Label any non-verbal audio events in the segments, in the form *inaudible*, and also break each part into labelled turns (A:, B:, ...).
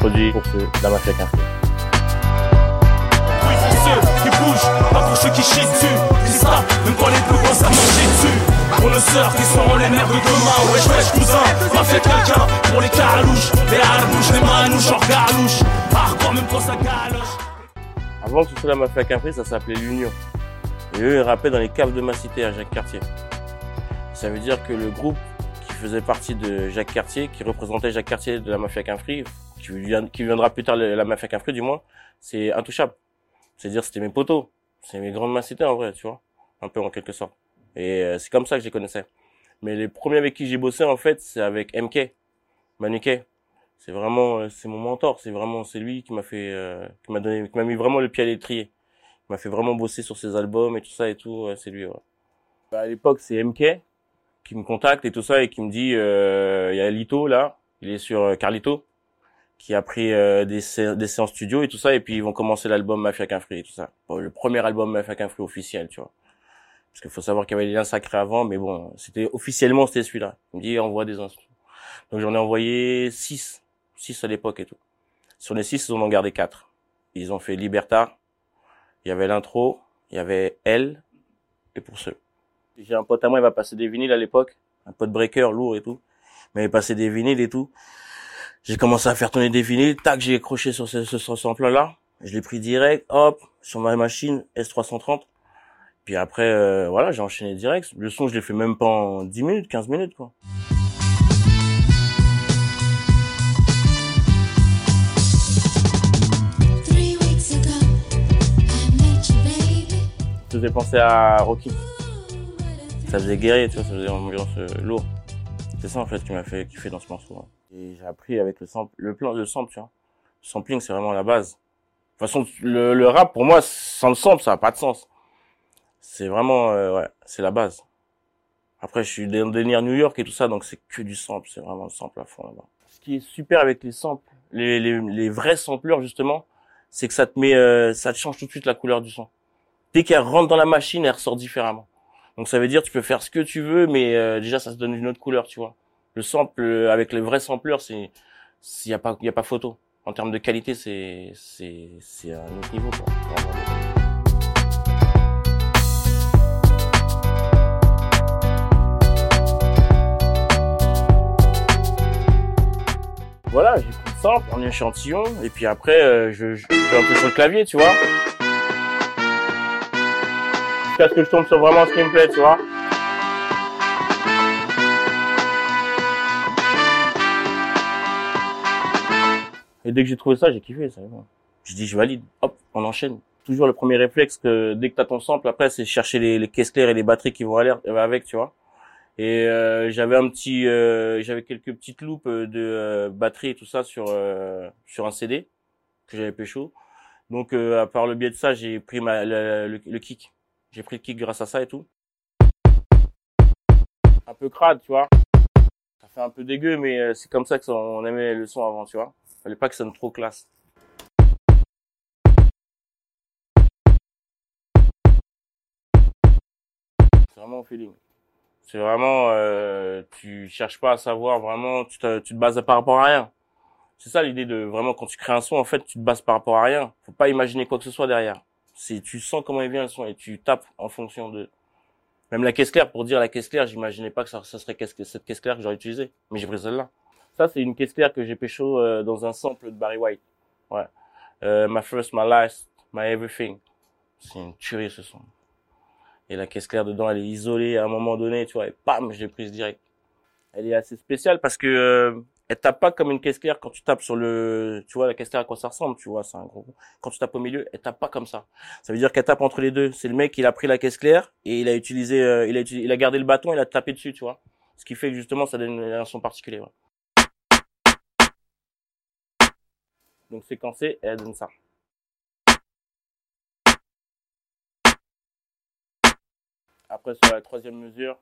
A: Produit pour ceux la mafia café.
B: Oui, pour ceux qui bougent, pas pour ceux qui chient dessus. Dis ça, même quand les deux commencent à manger dessus. Pour nos sœurs qui seront les mères de demain. Wesh, wesh, cousin, m'a fait quelqu'un. Pour les carouches, les harbouches, les manouches, genre galouche. Hardcore, même quand ça galoche.
A: Avant que ce soit la mafia café, ça s'appelait l'Union. Et eux, ils rappaient dans les caves de ma cité à Jacques Cartier. Ça veut dire que le groupe qui faisait partie de Jacques Cartier, qui représentait Jacques Cartier de la mafia Quinfri, qui, vient- qui viendra plus tard la mafia Quinfri du moins, c'est intouchable. C'est-à-dire c'était mes potos, c'est mes grandes macités en vrai, tu vois, un peu en quelque sorte. Et euh, c'est comme ça que je les connaissais. Mais les premiers avec qui j'ai bossé en fait, c'est avec MK, Manuquet. C'est vraiment, euh, c'est mon mentor, c'est vraiment, c'est lui qui m'a fait, euh, qui m'a donné, qui m'a mis vraiment le pied à l'étrier. Il m'a fait vraiment bosser sur ses albums et tout ça et tout, c'est lui. Ouais. Bah, à l'époque, c'est MK qui me contacte et tout ça et qui me dit, euh, il y a Lito là, il est sur euh, Carlito, qui a pris euh, des, sé- des séances studio et tout ça, et puis ils vont commencer l'album Mafia Quinfri et tout ça. Le premier album Mafia Quinfri officiel, tu vois. Parce qu'il faut savoir qu'il y avait des liens sacrés avant, mais bon, c'était officiellement c'était celui-là. Il me dit envoie des instruments. Donc j'en ai envoyé six, six à l'époque et tout. Sur les six, ils en ont gardé quatre. Ils ont fait Libertar, il y avait l'intro, il y avait Elle, et pour ceux. J'ai un pote à moi, il va passer des vinyles à l'époque, un pote breaker lourd et tout. Mais il passait des vinyles et tout. J'ai commencé à faire tourner des vinyles, tac, j'ai accroché sur ce, ce, ce sample-là. Je l'ai pris direct, hop, sur ma machine S330. Puis après, euh, voilà, j'ai enchaîné direct. Le son, je l'ai fait même pas en 10 minutes, 15 minutes, quoi. Ça faisait penser à Rocky. Ça faisait guerrier, tu vois, ça faisait une ambiance euh, lourde. C'est ça, en fait, qui m'a fait kiffer dans ce morceau. hein. Et j'ai appris avec le sample, le plan, le sample, tu vois. Le sampling, c'est vraiment la base. De toute façon, le, le rap, pour moi, sans le sample, ça n'a pas de sens. C'est vraiment, euh, ouais, c'est la base. Après, je suis dans le New York et tout ça, donc c'est que du sample, c'est vraiment le sample à fond là-bas. Ce qui est super avec les samples, les, les, les vrais sampleurs, justement, c'est que ça te met, euh, ça te change tout de suite la couleur du son. Dès qu'elle rentre dans la machine, elle ressort différemment. Donc ça veut dire tu peux faire ce que tu veux, mais euh, déjà ça se donne une autre couleur, tu vois. Le sample euh, avec les vrais sampleurs, c'est, il y a pas, y a pas photo. En termes de qualité, c'est, c'est, c'est un autre niveau. Quoi. Voilà, j'ai pris le sample en échantillon, et puis après, euh, je, je, vais un peu sur le clavier, tu vois. Jusqu'à ce que je tombe sur vraiment ce qui me plaît, tu vois. Et dès que j'ai trouvé ça, j'ai kiffé, ça. J'ai dit, je valide. Hop, on enchaîne. Toujours le premier réflexe que dès que t'as ton sample, après, c'est chercher les, les caisses claires et les batteries qui vont aller avec, tu vois. Et euh, j'avais un petit, euh, j'avais quelques petites loupes de euh, batterie et tout ça sur euh, sur un CD que j'avais pécho. Donc euh, à part le biais de ça, j'ai pris ma, le, le, le kick. J'ai pris le kick grâce à ça et tout. Un peu crade, tu vois. Ça fait un peu dégueu, mais euh, c'est comme ça que ça, on aimait le son avant, tu vois. Fallait pas que ça sonne trop classe. C'est vraiment au feeling. C'est vraiment, euh, tu cherches pas à savoir vraiment, tu te, tu te bases par rapport à rien. C'est ça l'idée de vraiment quand tu crées un son, en fait, tu te bases par rapport à rien. Faut pas imaginer quoi que ce soit derrière. C'est, tu sens comment il vient le son et tu tapes en fonction de. Même la caisse claire, pour dire la caisse claire, j'imaginais pas que ça, ça serait cette caisse claire que j'aurais utilisée. Mais j'ai pris celle-là. Ça, c'est une caisse claire que j'ai pécho euh, dans un sample de Barry White. Ouais. Euh, my first, my last, my everything. C'est une tuerie ce son. Et la caisse claire dedans, elle est isolée à un moment donné, tu vois, et bam, je l'ai prise direct. Elle est assez spéciale parce que euh, elle tape pas comme une caisse claire quand tu tapes sur le, tu vois, la caisse claire à quoi ça ressemble, tu vois, c'est un gros. Quand tu tapes au milieu, elle tape pas comme ça. Ça veut dire qu'elle tape entre les deux. C'est le mec, il a pris la caisse claire et il a utilisé, euh, il a gardé le bâton, il a tapé dessus, tu vois. Ce qui fait que justement, ça donne un son particulier. Ouais. Donc séquencé, et elle donne ça. Après sur la troisième mesure.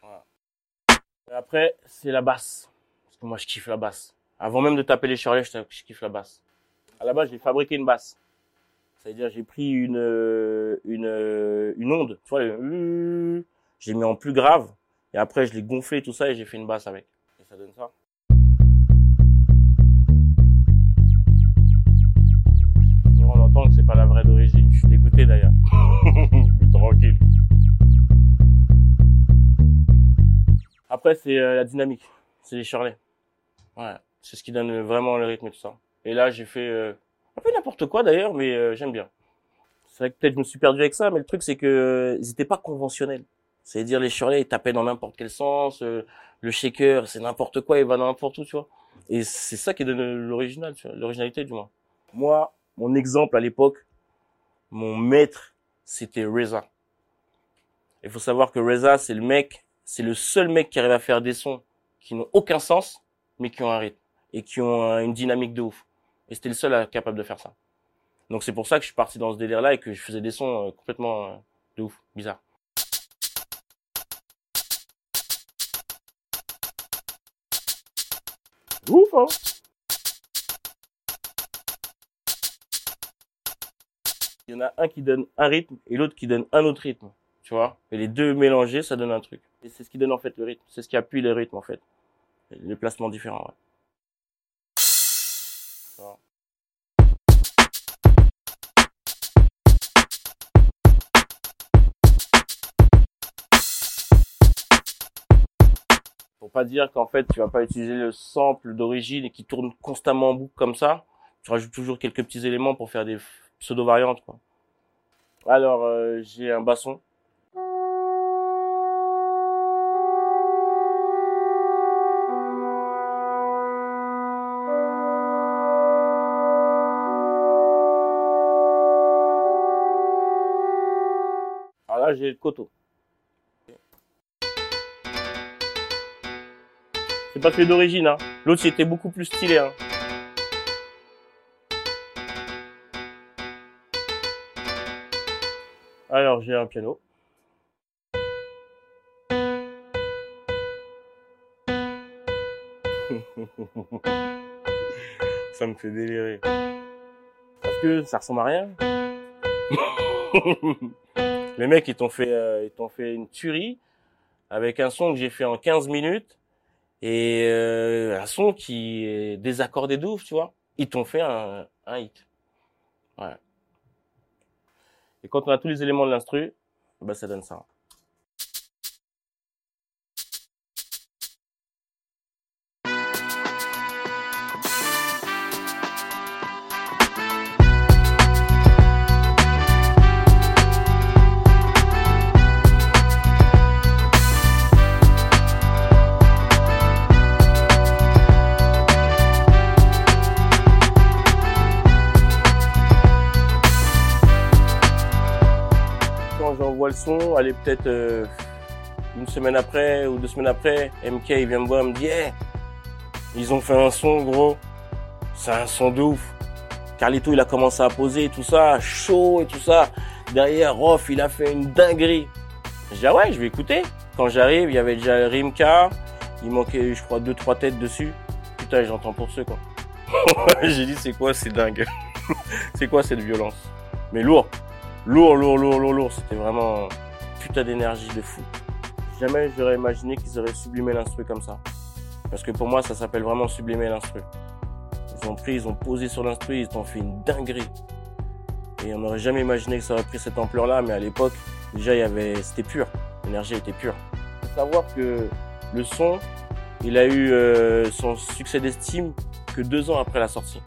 A: Voilà. Et après, c'est la basse. Parce que moi, je kiffe la basse. Avant même de taper les charlets, je, kiffe la basse. À la base, j'ai fabriqué une basse. C'est-à-dire, j'ai pris une, une, une onde, tu vois, l'ai mis en plus grave, Et après, je l'ai gonflé tout ça et j'ai fait une basse avec. Ça donne ça. Et on entend que c'est pas la vraie d'origine. Je suis dégoûté d'ailleurs. *laughs* Tranquille. Après, c'est euh, la dynamique. C'est les Shirley. Ouais. C'est ce qui donne vraiment le rythme et tout ça. Et là, j'ai fait euh, un peu n'importe quoi d'ailleurs, mais euh, j'aime bien. C'est vrai que peut-être je me suis perdu avec ça, mais le truc c'est que euh, ils étaient pas conventionnels. C'est-à-dire les Shirley, ils tapaient dans n'importe quel sens. euh, le shaker, c'est n'importe quoi, il va dans n'importe où, tu vois. Et c'est ça qui donne l'original, l'originalité du moins. Moi, mon exemple à l'époque, mon maître, c'était Reza. Il faut savoir que Reza, c'est le mec, c'est le seul mec qui arrive à faire des sons qui n'ont aucun sens, mais qui ont un rythme et qui ont une dynamique de ouf. Et c'était le seul à- capable de faire ça. Donc c'est pour ça que je suis parti dans ce délire-là et que je faisais des sons euh, complètement euh, de ouf, bizarre. Ouf, hein Il y en a un qui donne un rythme et l'autre qui donne un autre rythme, tu vois. Et les deux mélangés, ça donne un truc. Et c'est ce qui donne en fait le rythme. C'est ce qui appuie le rythme en fait. Les placements différents, ouais. Pour pas dire qu'en fait tu vas pas utiliser le sample d'origine et qui tourne constamment en boucle comme ça, tu rajoutes toujours quelques petits éléments pour faire des pseudo variantes quoi. Alors euh, j'ai un basson. Alors j'ai le coteau. Pas celui d'origine, hein. L'autre, il était beaucoup plus stylé, hein. Alors, j'ai un piano. *laughs* ça me fait délirer. Parce que ça ressemble à rien. *laughs* Les mecs, ils t'ont fait, euh, ils t'ont fait une tuerie avec un son que j'ai fait en 15 minutes et euh, un son qui est désaccordé de ouf, tu vois. Ils t'ont fait un, un hit. Ouais. Et quand on a tous les éléments de l'instru, bah ça donne ça. Peut-être euh, une semaine après ou deux semaines après, MK il vient me voir, il me dit ils ont fait un son gros, c'est un son de ouf. Carlito il a commencé à poser tout ça, chaud et tout ça. Derrière Rof il a fait une dinguerie. Je dis ah ouais je vais écouter. Quand j'arrive il y avait déjà Rimka, il manquait je crois deux trois têtes dessus. Putain j'entends pour ceux quoi. *laughs* J'ai dit c'est quoi c'est dingue? *laughs* c'est quoi cette violence? Mais lourd. Lourd, lourd, lourd, lourd, lourd. C'était vraiment putain d'énergie de fou. Jamais j'aurais imaginé qu'ils auraient sublimé l'instru comme ça. Parce que pour moi, ça s'appelle vraiment sublimer l'instru. Ils ont pris, ils ont posé sur l'instru, ils ont fait une dinguerie. Et on n'aurait jamais imaginé que ça aurait pris cette ampleur-là, mais à l'époque, déjà, il y avait, c'était pur. L'énergie était pure. Faut savoir que le son, il a eu euh, son succès d'estime que deux ans après la sortie.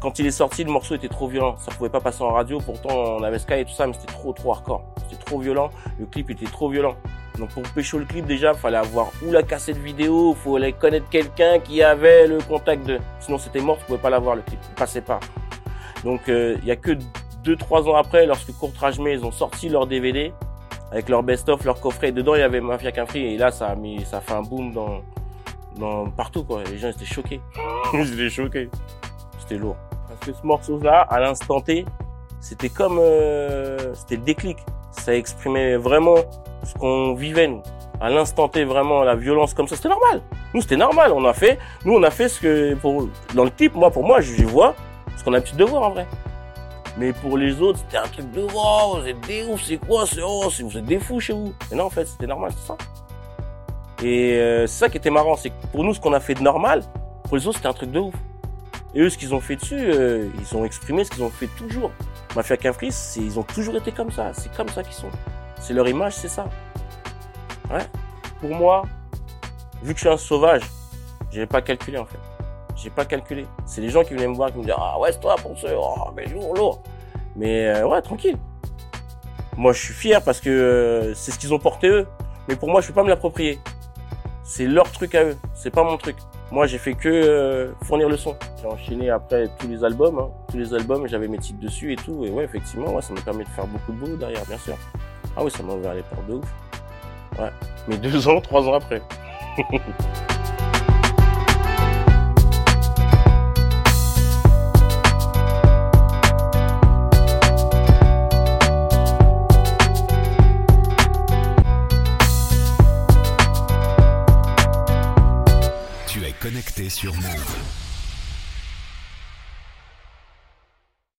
A: Quand il est sorti, le morceau était trop violent. Ça pouvait pas passer en radio. Pourtant, on avait Sky et tout ça, mais c'était trop, trop hardcore. Trop violent. Le clip était trop violent. Donc, pour pécho le clip, déjà, fallait avoir ou la cassette vidéo, fallait connaître quelqu'un qui avait le contact de. Sinon, c'était mort. Tu pouvais pas l'avoir le clip. Il passait pas. Donc, euh, il y a que deux, trois ans après, lorsque Courtrage ils ont sorti leur DVD avec leur best-of, leur coffret. Dedans, il y avait Mafia Free. Et là, ça a mis, ça fait un boom dans, dans partout quoi. Les gens étaient choqués. *laughs* Ils étaient choqués. C'était lourd. Parce que ce morceau-là, à l'instant T, c'était comme, euh, c'était le déclic. Ça exprimait vraiment ce qu'on vivait nous. À l'instant T, vraiment la violence comme ça, c'était normal. Nous, c'était normal. On a fait, nous, on a fait ce que pour dans le clip. Moi, pour moi, je vois ce qu'on a l'habitude de voir en vrai. Mais pour les autres, c'était un truc de wow, vous êtes des ouf, c'est quoi, c'est oh, c'est- vous êtes des fous chez vous. Mais non, en fait, c'était normal, c'est ça. Et euh, c'est ça qui était marrant, c'est que pour nous, ce qu'on a fait de normal, pour les autres, c'était un truc de ouf. Et eux, ce qu'ils ont fait dessus, euh, ils ont exprimé ce qu'ils ont fait toujours. Mafia c'est- ils ont toujours été comme ça. C'est comme ça qu'ils sont. C'est leur image, c'est ça. Ouais. Pour moi, vu que je suis un sauvage, j'avais pas calculé en fait. J'ai pas calculé. C'est les gens qui venaient me voir qui me disaient ah ouais c'est toi pour ce oh mais lourd lourd. Mais euh, ouais tranquille. Moi je suis fier parce que euh, c'est ce qu'ils ont porté eux. Mais pour moi je peux pas me l'approprier. C'est leur truc à eux. C'est pas mon truc. Moi j'ai fait que euh, fournir le son. J'ai enchaîné après tous les albums. hein. Tous les albums j'avais mes titres dessus et tout. Et ouais effectivement ouais, ça m'a permis de faire beaucoup de boulot derrière bien sûr. Ah oui ça m'a ouvert les portes de ouf. Ouais. Mais deux *laughs* ans, trois ans après. *laughs*